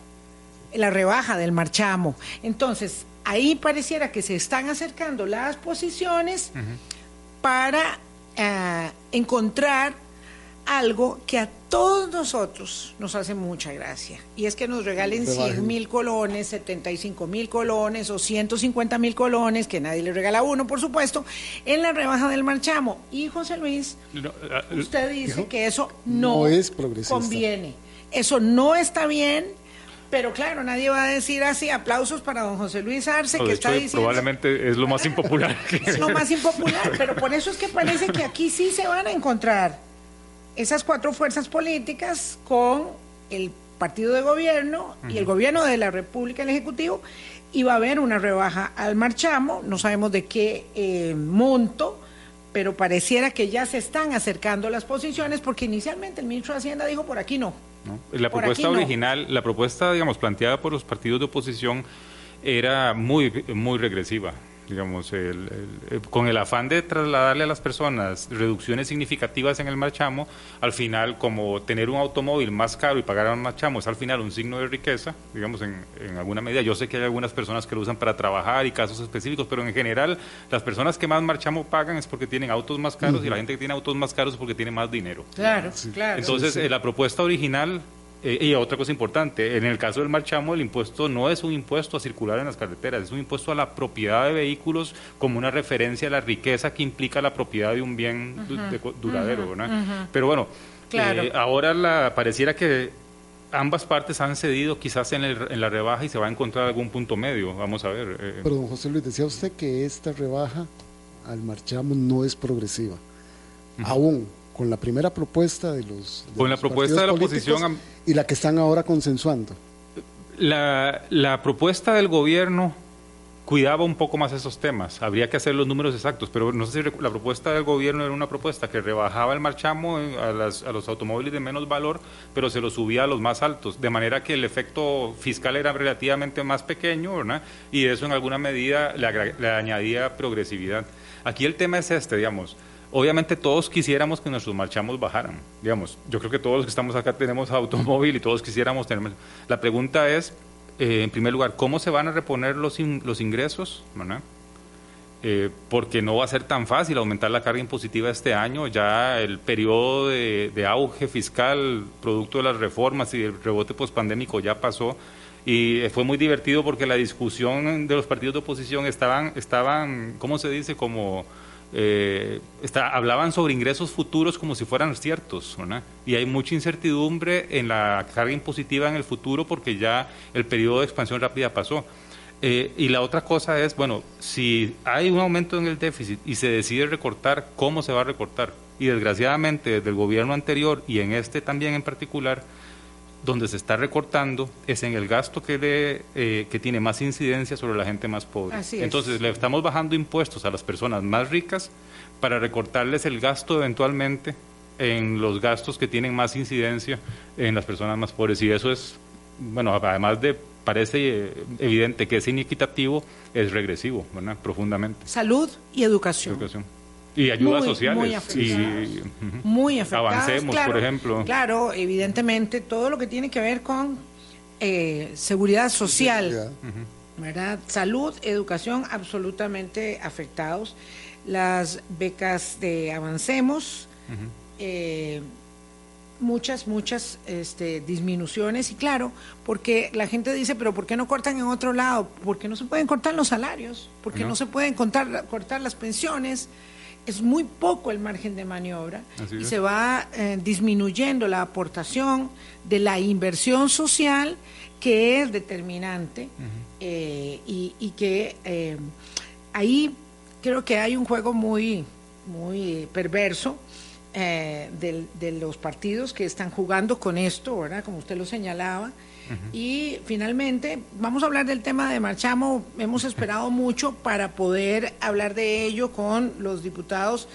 la rebaja del marchamo. Entonces, ahí pareciera que se están acercando las posiciones para eh, encontrar algo que a todos nosotros nos hace mucha gracia, y es que nos regalen 100 mil colones, 75 mil colones o 150 mil colones, que nadie le regala a uno, por supuesto, en la rebaja del marchamo. Y José Luis, eh, usted dice que eso no, es conviene, eso no está bien, pero claro, nadie va a decir así aplausos para don José Luis Arce, que está diciendo... Probablemente es lo más impopular. *laughs* es lo *laughs* más impopular, pero por eso es que parece que aquí sí se van a encontrar esas cuatro fuerzas políticas con el partido de gobierno y el gobierno de la República, el Ejecutivo, iba a haber una rebaja al marchamo, no sabemos de qué eh, monto, pero pareciera que ya se están acercando las posiciones porque inicialmente el ministro de Hacienda dijo por aquí no. La propuesta original, la propuesta, digamos, planteada por los partidos de oposición era muy, muy regresiva digamos, el, con el afán de trasladarle a las personas reducciones significativas en el marchamo, al final, como tener un automóvil más caro y pagar un marchamo es al final un signo de riqueza, digamos, en, en, alguna medida. Yo sé que hay algunas personas que lo usan para trabajar y casos específicos, pero en general, las personas que más marchamo pagan es porque tienen autos más caros y la gente que tiene autos más caros es porque tiene más dinero. Claro, claro. Entonces, eh, la propuesta original eh, y otra cosa importante, en el caso del marchamo, el impuesto no es un impuesto a circular en las carreteras, es un impuesto a la propiedad de vehículos como una referencia a la riqueza que implica la propiedad de un bien duradero. Pero bueno, eh, ahora la, pareciera que ambas partes han cedido quizás en, en, la rebaja y se va a encontrar algún punto medio. Vamos a ver. Eh. Pero don José Luis, decía usted que esta rebaja al marchamo no es progresiva. Aún con la primera propuesta de los... con la propuesta de la oposición... Y la que están ahora consensuando. La, la propuesta del gobierno cuidaba un poco más esos temas. Habría que hacer los números exactos, pero no sé si la propuesta del gobierno era una propuesta que rebajaba el marchamo a, las, a, los automóviles de menos valor, pero se los subía a los más altos, de manera que el efecto fiscal era relativamente más pequeño, ¿verdad? Y eso en alguna medida le, le añadía progresividad. Aquí el tema es este, digamos obviamente todos quisiéramos que nuestros marchamos bajaran. Digamos, yo creo que todos los que estamos acá tenemos automóvil y todos quisiéramos tener. La pregunta es, eh, en primer lugar, ¿cómo se van a reponer los, los ingresos? Eh, porque no va a ser tan fácil aumentar la carga impositiva este año. Ya el periodo de, de auge fiscal, producto de las reformas y del rebote pospandémico, ya pasó. Y fue muy divertido porque la discusión de los partidos de oposición estaban, estaban ¿cómo se dice? Como eh, hablaban sobre ingresos futuros como si fueran ciertos, y hay mucha incertidumbre en la carga impositiva en el futuro porque ya el periodo de expansión rápida pasó. Eh, y la otra cosa es, bueno, si hay un aumento en el déficit y se decide recortar, ¿cómo se va a recortar? Y desgraciadamente desde el gobierno anterior y en este también en particular, donde se está recortando es en el gasto que, le, eh, que tiene más incidencia sobre la gente más pobre. Entonces le estamos bajando impuestos a las personas más ricas para recortarles el gasto eventualmente en los gastos que tienen más incidencia en las personas más pobres. Y eso es, bueno, además de parece eh, evidente que es inequitativo, es regresivo, ¿verdad? Profundamente. Salud y educación. educación. Y ayudas sociales. Muy afectados. muy afectados. Avancemos, por ejemplo. Claro, evidentemente, todo lo que tiene que ver con eh, seguridad social, ¿verdad? Salud, educación, absolutamente afectados. Las becas de Avancemos, eh, muchas, muchas este, disminuciones. Y claro, porque la gente dice, pero ¿por qué no cortan en otro lado? Porque no se pueden cortar los salarios, porque no, se pueden cortar, cortar las pensiones es muy poco el margen de maniobra y se va eh, disminuyendo la aportación de la inversión social que es determinante eh, y, que eh, ahí creo que hay un juego muy, muy perverso de, de, los partidos que están jugando con esto, ¿verdad? Como usted lo señalaba, y finalmente, vamos a hablar del tema de Marchamo. Hemos esperado *laughs* mucho para poder hablar de ello con los diputados,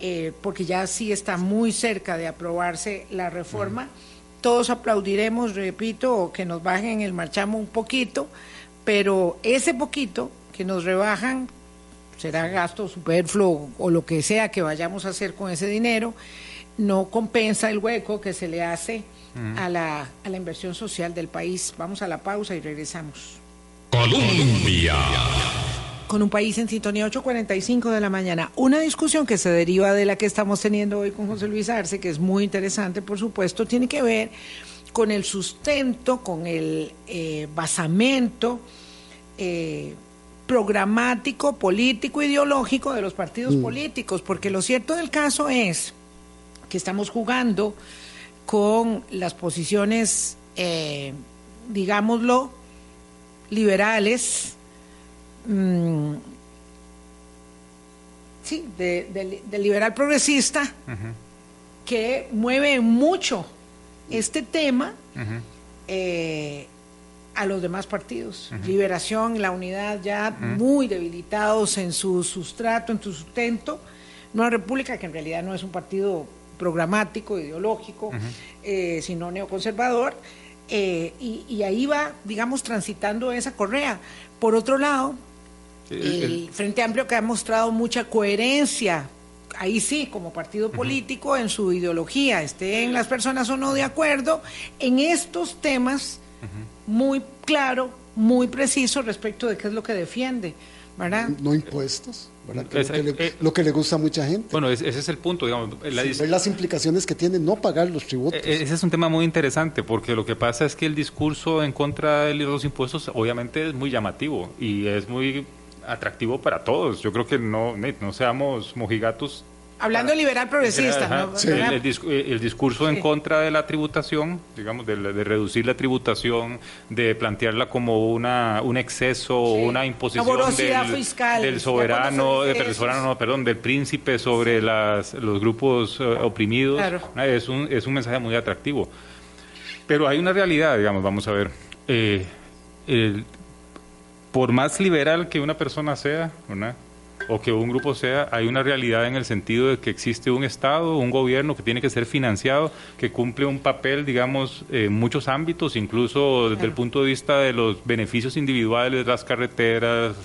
eh, porque ya sí está muy cerca de aprobarse la reforma. Todos aplaudiremos, repito, que nos bajen el Marchamo un poquito, pero ese poquito que nos rebajan será gasto superfluo o lo que sea que vayamos a hacer con ese dinero, no compensa el hueco que se le hace a, la, a la inversión social del país. Vamos a la pausa y regresamos. Colombia. Con un país en sintonía 8.45 de la mañana. Una discusión que se deriva de la que estamos teniendo hoy con José Luis Arce, que es muy interesante, por supuesto, tiene que ver con el sustento, con el eh, basamento eh, programático, político, ideológico de los partidos mm. políticos, porque lo cierto del caso es que estamos jugando con las posiciones, eh, digámoslo, liberales, mm, sí, de, liberal progresista, que mueve mucho este tema eh, a los demás partidos. Liberación, la unidad ya muy debilitados en su sustrato, en su sustento. Nueva República, que en realidad no es un partido programático, ideológico, eh, sino neoconservador, eh, y, ahí va, digamos, transitando esa correa. Por otro lado, el, Frente Amplio que ha mostrado mucha coherencia, ahí sí, como partido político, en su ideología, estén las personas o no de acuerdo, en estos temas muy claro, muy preciso respecto de qué es lo que defiende. ¿Verdad? No impuestos. Eh, lo, que le, gusta a mucha gente. Bueno, ese es el punto, digamos. ver las implicaciones que tiene no pagar los tributos. E, ese es un tema muy interesante, porque lo que pasa es que el discurso en contra de los impuestos obviamente es muy llamativo y es muy atractivo para todos. Yo creo que no, no seamos mojigatos Hablando de liberal progresista, el, discurso en contra de la tributación, digamos, de, reducir la tributación, de plantearla como una un exceso o una imposición del, soberano, perdón, del príncipe sobre las, los grupos eh, oprimidos, es, un, es un mensaje muy atractivo. Pero hay una realidad, digamos, vamos a ver. Eh, por más liberal que una persona sea, ¿verdad? O que un grupo sea, hay una realidad en el sentido de que existe un Estado, un gobierno que tiene que ser financiado, que cumple un papel, digamos, en muchos ámbitos, incluso desde el punto de vista de los beneficios individuales, las carreteras,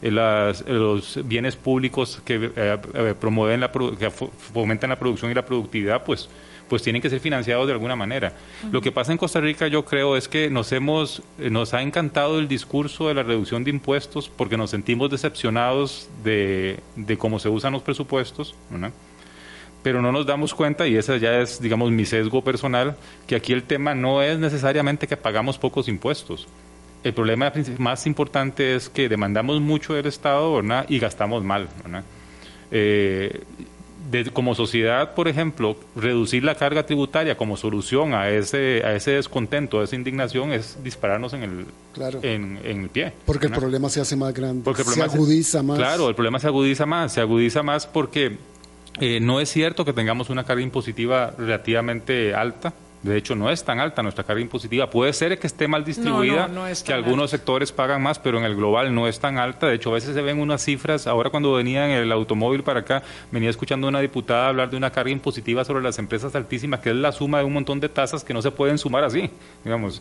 eh, las, los bienes públicos que eh, eh, promueven la, que fomentan la producción y la productividad, pues pues tienen que ser financiados de alguna manera. Lo que pasa en Costa Rica, yo creo, es que nos hemos, eh, nos ha encantado el discurso de la reducción de impuestos porque nos sentimos decepcionados de, de cómo se usan los presupuestos, pero no nos damos cuenta, y esa ya es, digamos, mi sesgo personal, que aquí el tema no es necesariamente que pagamos pocos impuestos. El problema más importante es que demandamos mucho del Estado y gastamos mal. Como sociedad, por ejemplo, reducir la carga tributaria como solución a ese, a ese descontento, a esa indignación, es dispararnos en el, en, el pie. Porque el problema se hace más grande, porque se agudiza más. Claro, el problema se agudiza más, se agudiza más porque eh, no es cierto que tengamos una carga impositiva relativamente alta de hecho, no es tan alta nuestra carga impositiva. Puede ser que esté mal distribuida, que algunos sectores pagan más, pero en el global no es tan alta. De hecho, a veces se ven unas cifras. Ahora cuando venía en el automóvil para acá, venía escuchando a una diputada hablar de una carga impositiva sobre las empresas altísimas, que es la suma de un montón de tasas que no se pueden sumar así, digamos.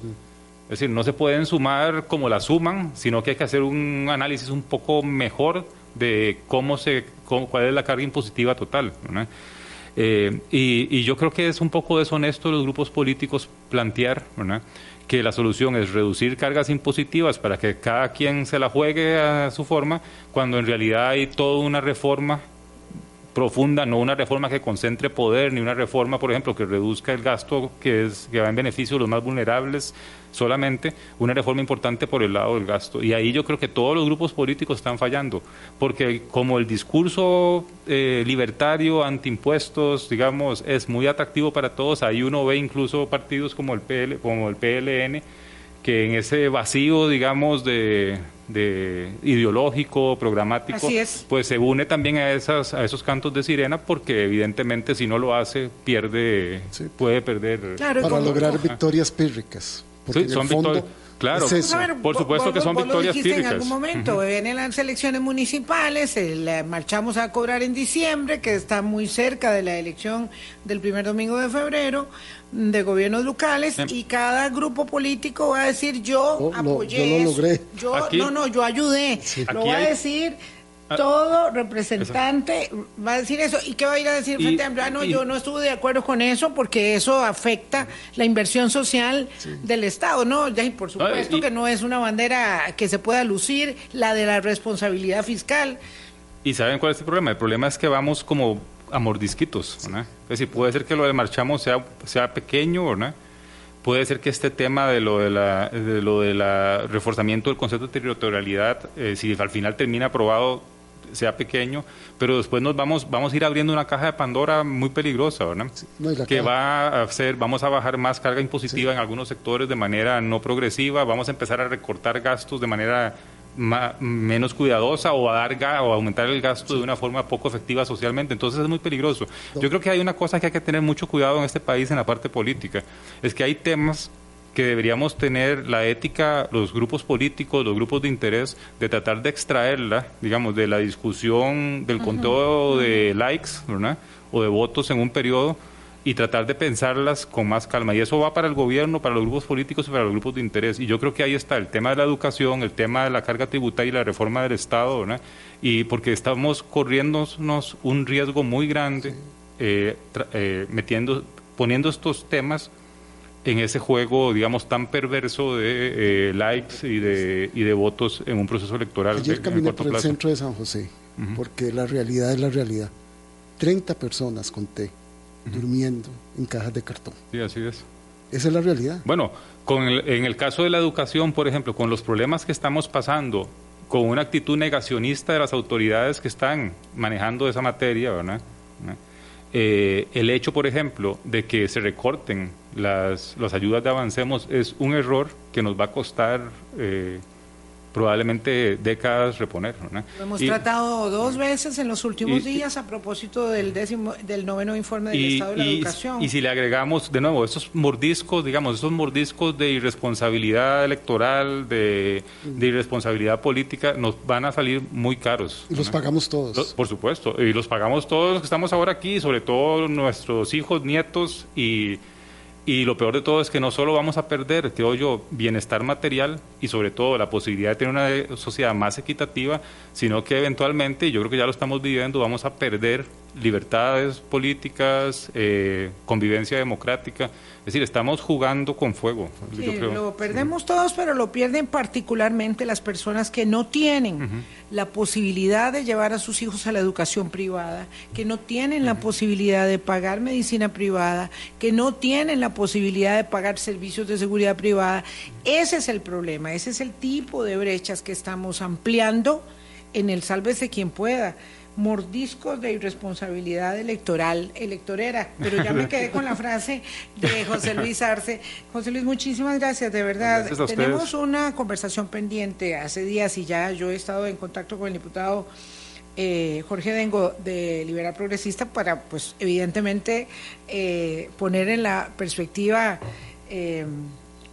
Es decir, no se pueden sumar como la suman, sino que hay que hacer un análisis un poco mejor de cómo se, cuál es la carga impositiva total. ¿no? Eh, y, yo creo que es un poco deshonesto los grupos políticos plantear que la solución es reducir cargas impositivas para que cada quien se la juegue a su forma, cuando en realidad hay toda una reforma profunda, no una reforma que concentre poder, ni una reforma, por ejemplo, que reduzca el gasto que, es, que va en beneficio de los más vulnerables, solamente una reforma importante por el lado del gasto. Y ahí yo creo que todos los grupos políticos están fallando, porque como el discurso eh, libertario, antiimpuestos, digamos, es muy atractivo para todos, ahí uno ve incluso partidos como el, PL, como el PLN, que en ese vacío, digamos, de, ideológico, programático, pues se une también a esas a esos cantos de sirena porque evidentemente si no lo hace pierde puede perder. Para lograr victorias pírricas. Porque son victorias Claro, por supuesto que son victorias lo En algún momento, vienen las elecciones municipales, marchamos a cobrar en diciembre, que está muy cerca de la elección del primer domingo de febrero, de gobiernos locales, y cada grupo político va a decir yo apoyé. yo lo logré. Yo, no, no, yo ayudé. Lo va a decir. Todo representante va a decir eso. ¿Y qué va a ir a decir frente a ah, no, yo no estuve de acuerdo con eso porque eso afecta la inversión social del Estado. No, ya, por supuesto que no es una bandera que se pueda lucir, la de la responsabilidad fiscal. ¿Y saben cuál es el problema? El problema es que vamos como a mordisquitos. Es decir, puede ser que lo de marchamos sea, sea pequeño, ¿no? Puede ser que este tema de lo de la, de lo de la reforzamiento del concepto de territorialidad, eh, si al final termina aprobado, sea pequeño, pero después nos vamos, vamos a ir abriendo una caja de Pandora muy peligrosa, ¿verdad? que va a hacer, vamos a bajar más carga impositiva en algunos sectores de manera no progresiva, vamos a empezar a recortar gastos de manera menos cuidadosa o a dar o aumentar el gasto de una forma poco efectiva socialmente. Entonces es muy peligroso. Yo creo que hay una cosa que hay que tener mucho cuidado en este país en la parte política, es que hay temas que deberíamos tener la ética, los grupos políticos, los grupos de interés, de tratar de extraerla, digamos, de la discusión del conteo de likes, ¿verdad? O de votos en un periodo y tratar de pensarlas con más calma. Y eso va para el gobierno, para los grupos políticos y para los grupos de interés. Y yo creo que ahí está el tema de la educación, el tema de la carga tributaria y la reforma del Estado, ¿verdad? Y porque estamos corriéndonos un riesgo muy grande eh, eh, metiendo, poniendo estos temas en ese juego, digamos, tan perverso de eh, likes y de, y de votos en un proceso electoral. Ayer caminé por el centro de San José, porque la realidad es la realidad. 30 personas conté durmiendo en cajas de cartón. Sí, así es. Esa es la realidad. Bueno, con en el caso de la educación, por ejemplo, con los problemas que estamos pasando, con una actitud negacionista de las autoridades que están manejando esa materia, ¿verdad? Eh, el hecho, por ejemplo, de que se recorten las, las ayudas de Avancemos es un error que nos va a costar eh, probablemente décadas reponer. Lo hemos tratado dos veces en los últimos días a propósito del décimo, del noveno informe del Estado de la Educación. Y si le agregamos de nuevo esos mordiscos, digamos, esos mordiscos de irresponsabilidad electoral, de, irresponsabilidad política, nos van a salir muy caros. Y los pagamos todos. por supuesto, y los pagamos todos los que estamos ahora aquí, sobre todo nuestros hijos, nietos y y lo peor de todo es que no solo vamos a perder, creo yo, bienestar material y sobre todo la posibilidad de tener una sociedad más equitativa, sino que eventualmente, y yo creo que ya lo estamos viviendo, vamos a perder libertades políticas, eh, convivencia democrática. Es decir, estamos jugando con fuego. Lo perdemos todos, pero lo pierden particularmente las personas que no tienen la posibilidad de llevar a sus hijos a la educación privada, que no tienen la posibilidad de pagar medicina privada, que no tienen la posibilidad de pagar servicios de seguridad privada. Ese es el problema, ese es el tipo de brechas que estamos ampliando en el sálvese quien pueda mordiscos de irresponsabilidad electoral, electorera. Pero ya me quedé con la frase de José Luis Arce. José Luis, muchísimas gracias, de verdad. Tenemos una conversación pendiente hace días y ya yo he estado en contacto con el diputado eh, Jorge Dengo de Liberal Progresista para, pues, evidentemente, eh, poner en la perspectiva eh,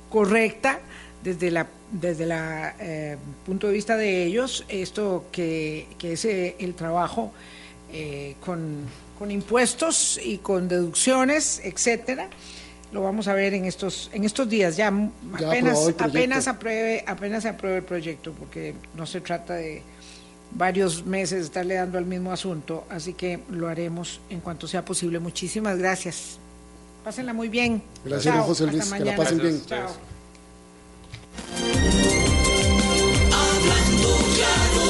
correcta desde la desde el punto de vista de ellos esto que, que es el trabajo con, con, impuestos y con deducciones etcétera lo vamos a ver en estos en estos días ya, apenas apenas apruebe apenas se apruebe el proyecto porque no se trata de varios meses estarle dando al mismo asunto, así que lo haremos en cuanto sea posible. Muchísimas gracias. Pásenla muy bien. Gracias, José Luis. Que la pasen bien. Chao. Hablando claro,